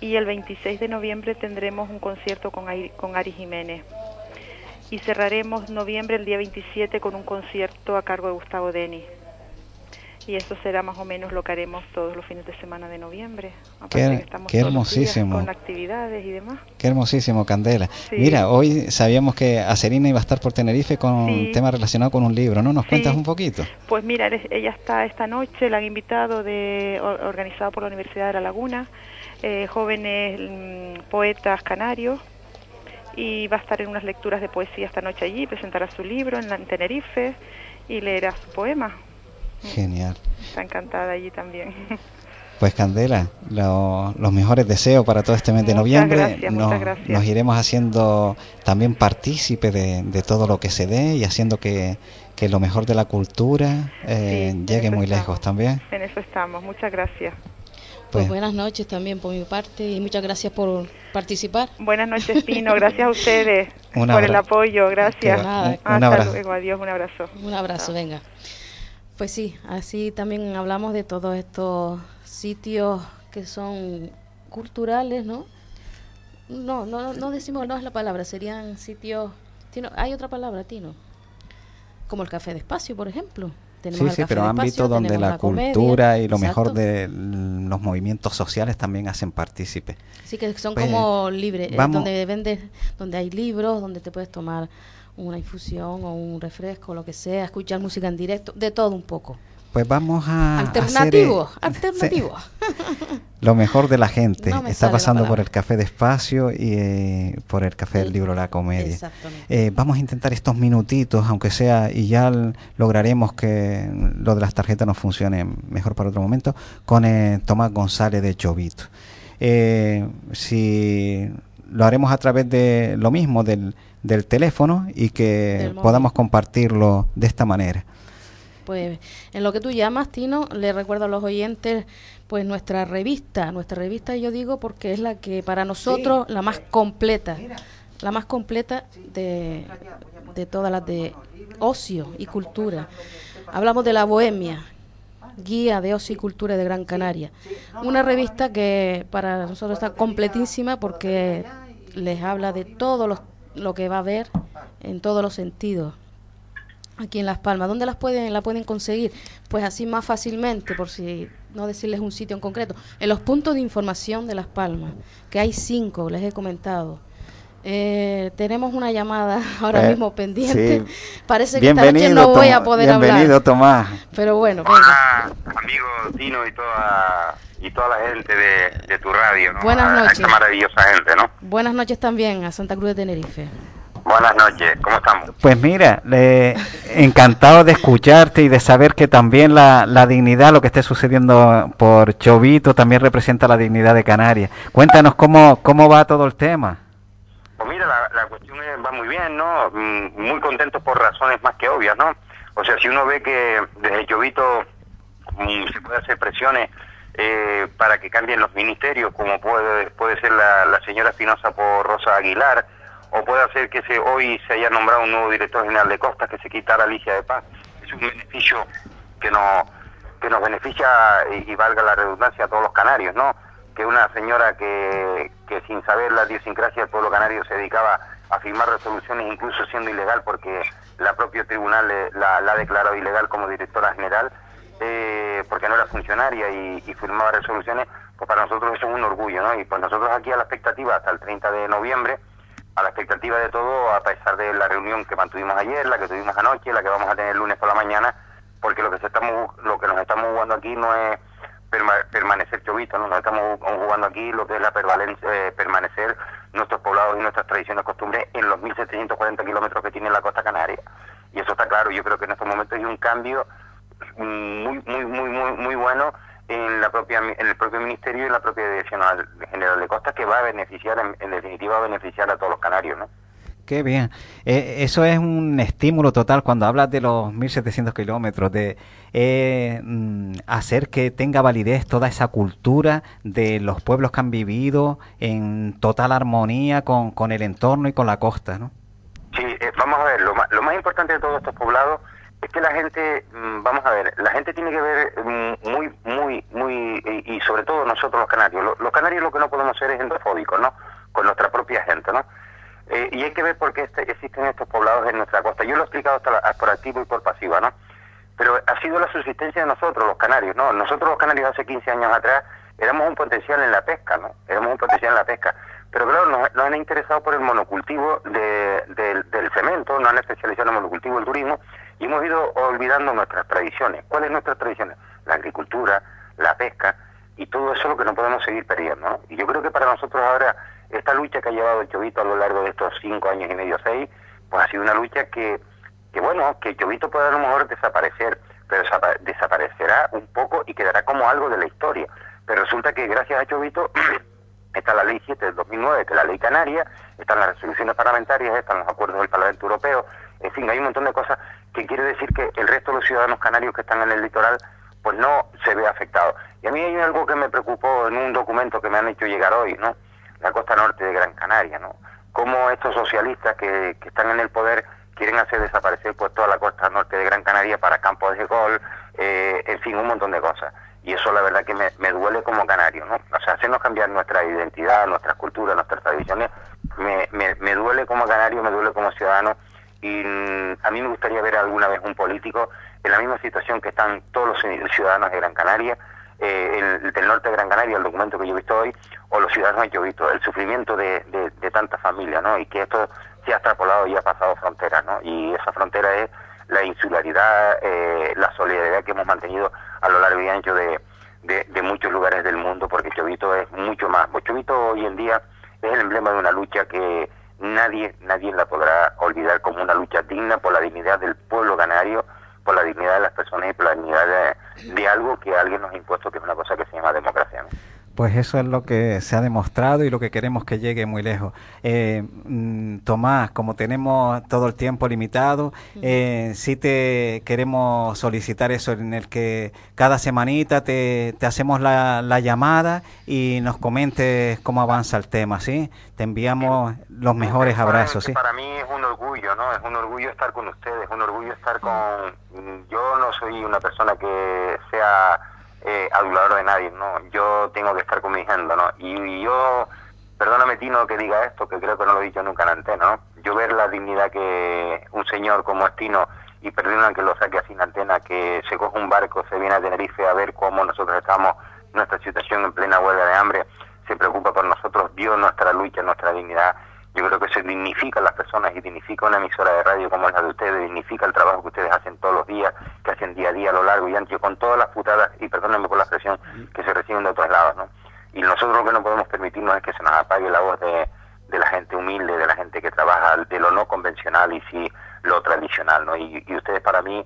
Y el 26 de noviembre tendremos un concierto con, Ari- con Ari Jiménez. Y cerraremos noviembre el día 27 con un concierto a cargo de Gustavo Denis. Y eso será más o menos lo que haremos todos los fines de semana de noviembre. Qué- estamos hermosísimo. Con actividades y demás. Qué hermosísimo, Candela. Sí. Mira, hoy sabíamos que Acerina iba a estar por Tenerife con un tema relacionado con un libro, ¿no? ¿Nos cuentas un poquito? Pues mira, ella está esta noche, la han invitado, de, or- organizado por la Universidad de La Laguna, eh, jóvenes mm, poetas canarios, y va a estar en unas lecturas de poesía esta noche allí, presentará su libro en, la, en Tenerife y leerá su poema. Genial. Está encantada allí también. Pues Candela, lo- los mejores deseos para todo este mes de Muchas noviembre. gracias, nos, muchas gracias. nos iremos haciendo también partícipe de, de todo lo que se dé y haciendo que, que lo mejor de la cultura eh, Sí, llegue muy estamos. lejos también. en eso estamos. Muchas gracias. Pues Pues- buenas noches también por mi parte y muchas gracias por participar. Buenas noches, Pino. Gracias a ustedes por el apoyo. Gracias. Que va- un- un Hasta abrazo. luego. Adiós. Un abrazo. Un abrazo, venga. Pues sí, así también hablamos de todos estos sitios que son culturales, ¿no? No, no, no decimos, no es la palabra, serían sitios... Tino, hay otra palabra, Tino. Como el Café de Espacio, por ejemplo. Tenemos Sí, sí, Café pero de ámbito Espacio, donde la, comedia, cultura y lo mejor de los movimientos sociales también hacen partícipe. Sí, que son Pues, como libres, eh, vamos- donde vendes, donde hay libros, donde te puedes tomar una infusión o un refresco, lo que sea, escuchar música en directo, de todo un poco. Pues vamos a alternativo, hacer, eh, alternativo. sí, lo mejor de la gente. No Está pasando por el Café de Espacio y eh, por el Café del Libro La Comedia. Exactamente. Eh, vamos a intentar estos minutitos, aunque sea, y ya lograremos que lo de las tarjetas nos funcione mejor para otro momento, con eh, Tomás González de Chovito. Eh, si lo haremos a través de lo mismo, del, del teléfono, y que Del móvil. podamos compartirlo de esta manera. Pues en lo que tú llamas, Tino, le recuerdo a los oyentes, pues nuestra revista, nuestra revista yo digo porque es la que para nosotros la más completa, la más completa de, de todas las de ocio y cultura. Hablamos de la Bohemia, guía de ocio y cultura de Gran Canaria. Una revista que para nosotros está completísima porque les habla de todo lo que va a haber en todos los sentidos aquí en Las Palmas. ¿Dónde las pueden, la pueden conseguir? Pues así más fácilmente, por si no decirles un sitio en concreto. En los puntos de información de Las Palmas, que hay cinco, les he comentado. Eh, tenemos una llamada ahora Eh, mismo pendiente. sí. Parece que esta noche no voy a poder bienvenido, hablar. Tomás. Pero bueno, venga. Ah, amigo Tino y toda y toda la gente de, de tu radio, ¿no? Buenas A- a noches. esta maravillosa gente, ¿no? Buenas noches también a Santa Cruz de Tenerife. Buenas noches, ¿cómo estamos? Pues mira, le- encantado de escucharte y de saber que también la, la dignidad, lo que esté sucediendo por Chovito, también representa la dignidad de Canarias. Cuéntanos cómo, cómo va todo el tema. La, la cuestión es- va muy bien, ¿no? Mm, Muy contento por razones más que obvias, ¿no? O sea, si uno ve que desde Llovito mm, se puede hacer presiones eh, para que cambien los ministerios, como puede, puede ser la, la señora Espinosa por Rosa Aguilar, o puede hacer que se, hoy se haya nombrado un nuevo director general de Costas, que se quitara Alicia de Paz. Es un beneficio que, no, que nos beneficia, y, y valga la redundancia, a todos los canarios, ¿no? Que una señora que, que sin saber la idiosincrasia del pueblo canario se dedicaba a firmar resoluciones, incluso siendo ilegal, porque la propio tribunal le- la, la ha declarado ilegal como directora general, eh, porque no era funcionaria y, y firmaba resoluciones, pues para nosotros eso es un orgullo, ¿no? Y pues nosotros aquí a la expectativa hasta el 30 de noviembre, a la expectativa de todo, a pesar de la reunión que mantuvimos ayer, la que tuvimos anoche, la que vamos a tener el lunes por la mañana, porque lo que se estamos, lo que nos estamos jugando aquí no es perma- permanecer chovito, ¿no? Nos estamos ju- jugando aquí lo que es la eh, permanecer nuestros poblados y nuestras tradiciones, costumbres en los 1.740 kilómetros que tiene la costa canaria. Y eso está claro, yo creo que en estos momentos hay un cambio muy, muy, muy, muy, muy bueno en la propia en el propio ministerio y en la propia dirección general de costas que va a beneficiar en, en definitiva va a beneficiar a todos los canarios no Qué bien. Eh, eso es un estímulo total cuando hablas de los 1.700 kilómetros, de eh, mm, hacer que tenga validez toda esa cultura de los pueblos que han vivido en total armonía con, el entorno y con la costa, ¿no? Sí, eh, vamos a ver, lo más, lo más importante de todos estos poblados es que la gente, mm, vamos a ver, la gente tiene que ver mm, muy, muy, muy, y, y sobre todo nosotros los canarios. Lo- Los, canarios lo que no podemos ser es endofóbicos, ¿no? Con nuestra propia gente, ¿no? Eh, y hay que ver por qué este- existen estos poblados en nuestra costa. Yo lo he explicado hasta la- por activo y por pasiva, ¿no? Pero ha sido la subsistencia de nosotros, los canarios, ¿no? Nosotros los canarios hace 15 años atrás éramos un potencial en la pesca, ¿no? Éramos un potencial en la pesca. Pero claro, nos, nos han interesado por el monocultivo de- del- del cemento, nos han especializado en el monocultivo del turismo y hemos ido olvidando nuestras tradiciones. ¿Cuáles nuestras tradiciones? La agricultura, la pesca y todo eso es lo que no podemos seguir perdiendo, ¿no? Y yo creo que para nosotros ahora esta lucha que ha llevado el Chovito a lo largo de estos cinco años y medio, seis, pues ha sido una lucha que, que bueno, que el Chovito puede a lo mejor desaparecer, pero desapa- desaparecerá un poco y quedará como algo de la historia. Pero resulta que gracias a Chovito está la ley 7 del 2009, que es la ley canaria, están las resoluciones parlamentarias, están los acuerdos del Parlamento Europeo, en fin, hay un montón de cosas que quiere decir que el resto de los ciudadanos canarios que están en el litoral pues no se ve afectado. Y a mí hay algo que me preocupó en un documento que me han hecho llegar hoy, ¿no? La costa norte de Gran Canaria, ¿no? Cómo estos socialistas que, que están en el poder quieren hacer desaparecer pues toda la costa norte de Gran Canaria para campos de gol, eh, en fin, un montón de cosas. Y eso la verdad que me, me duele como canario, ¿no? O sea, hacernos cambiar nuestra identidad, nuestras culturas, nuestras tradiciones, me, me, me duele como canario, me duele como ciudadano y mm, a mí me gustaría ver alguna vez un político en la misma situación que están todos los ci- ciudadanos de Gran Canaria, eh, el, del norte de Gran Canaria, el documento que yo he visto hoy, o los ciudadanos que yo he visto, el sufrimiento de, de, de tantas familias, ¿no? Y que esto se ha extrapolado y ha pasado fronteras, ¿no? Y esa frontera es la insularidad, eh, la solidaridad que hemos mantenido a lo largo y ancho de, de, de muchos lugares del mundo, porque Chovito es mucho más. Pues Chovito hoy en día es el emblema de una lucha que nadie, nadie la podrá olvidar como una lucha digna por la dignidad del pueblo canario, por la dignidad de las personas y por la dignidad de, algo que alguien nos ha impuesto, que es una cosa que se llama democracia. Pues eso es lo que se ha demostrado y lo que queremos que llegue muy lejos. Eh, mm, Tomás, como tenemos todo el tiempo limitado, eh, sí te queremos solicitar eso en el que cada semanita te, te hacemos la, la llamada y nos comentes cómo avanza el tema, ¿sí? Te enviamos los mejores abrazos, ¿sí? Para mí es un orgullo, ¿no? Es un orgullo estar con ustedes, es un orgullo estar con... Yo no soy una persona que sea eh, adulador de nadie, ¿no? Yo tengo que estar con mi agenda, ¿no? Y, yo, perdóname Tino que diga esto, que creo que no lo he dicho nunca en antena, ¿no? Yo ver la dignidad que un señor como es Tino y perdona que lo saque así en antena, que se coge un barco, se viene a Tenerife a ver cómo nosotros estamos, nuestra situación en plena huelga de hambre, se preocupa por nosotros, vio nuestra lucha, nuestra dignidad. Yo creo que se dignifica a las personas y dignifica una emisora de radio como la de ustedes, dignifica el trabajo que ustedes hacen todos los días, que hacen día a día a lo largo y ancho, con todas las putadas, y perdónenme por la expresión, que se reciben de otros lados, ¿no? Y nosotros lo que no podemos permitirnos es que se nos apague la voz de, de la gente humilde, de la gente que trabaja de lo no convencional y sí lo tradicional, ¿no? Y, y ustedes para mí,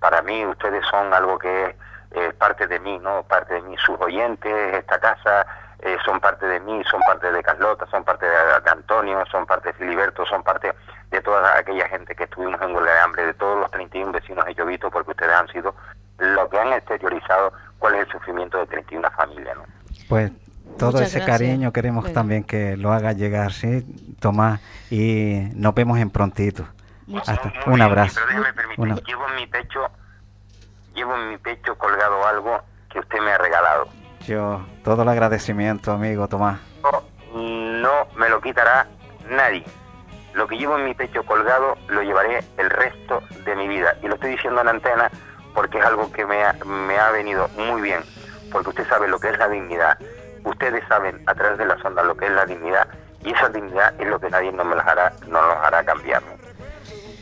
para mí, ustedes son algo que es eh, parte de mí, ¿no? Parte de mí, sus oyentes, esta casa, eh, son parte de mí, son parte de Carlota, son parte de, de Antonio, son parte de Filiberto, son parte de toda aquella gente que estuvimos en huelga de hambre, de todos los 31 vecinos de Llovito, porque ustedes han sido lo que han exteriorizado cuál es el sufrimiento de 31 familias, ¿no? Pues todo Muchas ese gracias. cariño queremos Bueno. también que lo haga llegar, ¿sí? Tomás, y nos vemos en prontito. Hasta, un abrazo. Pero déjeme permitir, Una- llevo en mi pecho, llevo en mi pecho colgado algo que usted me ha regalado. Yo, todo el agradecimiento, amigo Tomás. No me lo quitará nadie. Lo que llevo en mi pecho colgado lo llevaré el resto de mi vida. Y lo estoy diciendo en antena porque es algo que me ha, me ha venido muy bien. Porque usted sabe lo que es la dignidad. Ustedes saben a través de las ondas lo que es la dignidad. Y esa dignidad es lo que nadie no me las hará, no nos hará cambiar.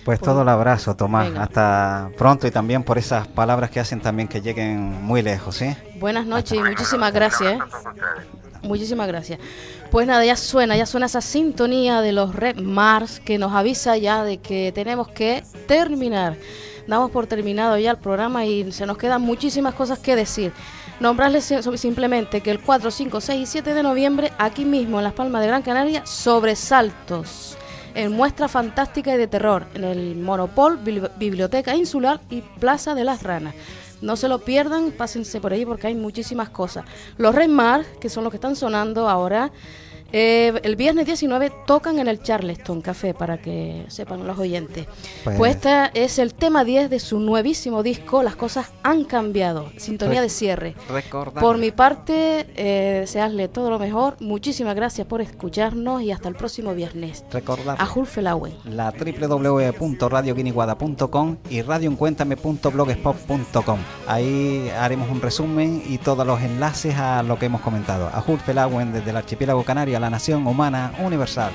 Pues todo el abrazo, Tomás. Venga. Hasta pronto y también por esas palabras que hacen también que lleguen muy lejos, ¿sí? Buenas noches y muchísimas gracias. ¿eh? Muchísimas gracias. Pues nada, ya suena, ya suena esa sintonía de los Red Mars que nos avisa ya de que tenemos que terminar. Damos por terminado ya el programa y se nos quedan muchísimas cosas que decir. Nombrarles sim- simplemente que el 4, 5, 6 y 7 de noviembre, aquí mismo en Las Palmas de Gran Canaria, sobresaltos en muestra fantástica y de terror en el Monopol, Bibli- Biblioteca Insular y Plaza de las Ranas. No se lo pierdan, pásense por ahí porque hay muchísimas cosas. Los Rey Mar, que son los que están sonando ahora, Eh, el viernes 19 tocan en el Charleston Café, para que sepan los oyentes. Pues, Pues- este es el tema 10 de su nuevísimo disco, Las cosas han cambiado, sintonía de cierre. Por mi parte, eh, desearle todo lo mejor. Muchísimas gracias por escucharnos y hasta el próximo viernes. Recordar A Julfelauen. la www.radioguiniguada.com y radioencuéntame.blogspot.com. Ahí haremos un resumen y todos los enlaces a lo que hemos comentado. A Hulf Felagüen desde el archipiélago canario a la nación humana universal.